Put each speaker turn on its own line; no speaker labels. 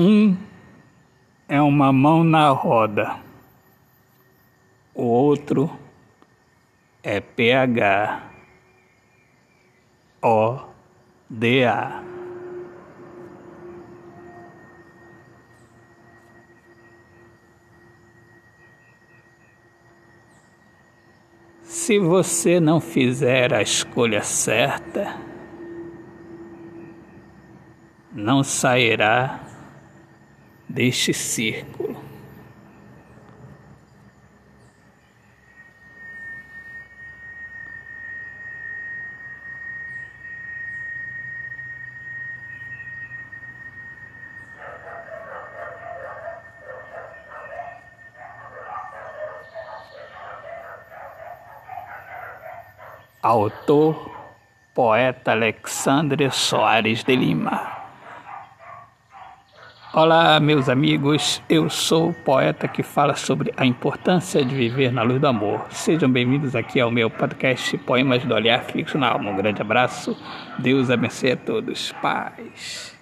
Um é uma mão na roda, o outro é PH O D A. Se você não fizer a escolha certa, não sairá deste círculo. Autor, poeta Alexandre Soares de Lima. Olá, meus amigos. Eu sou o poeta que fala sobre a importância de viver na luz do amor. Sejam bem-vindos aqui ao meu podcast Poemas do Olhar Fixo na Alma. Um grande abraço. Deus abençoe a todos. Paz.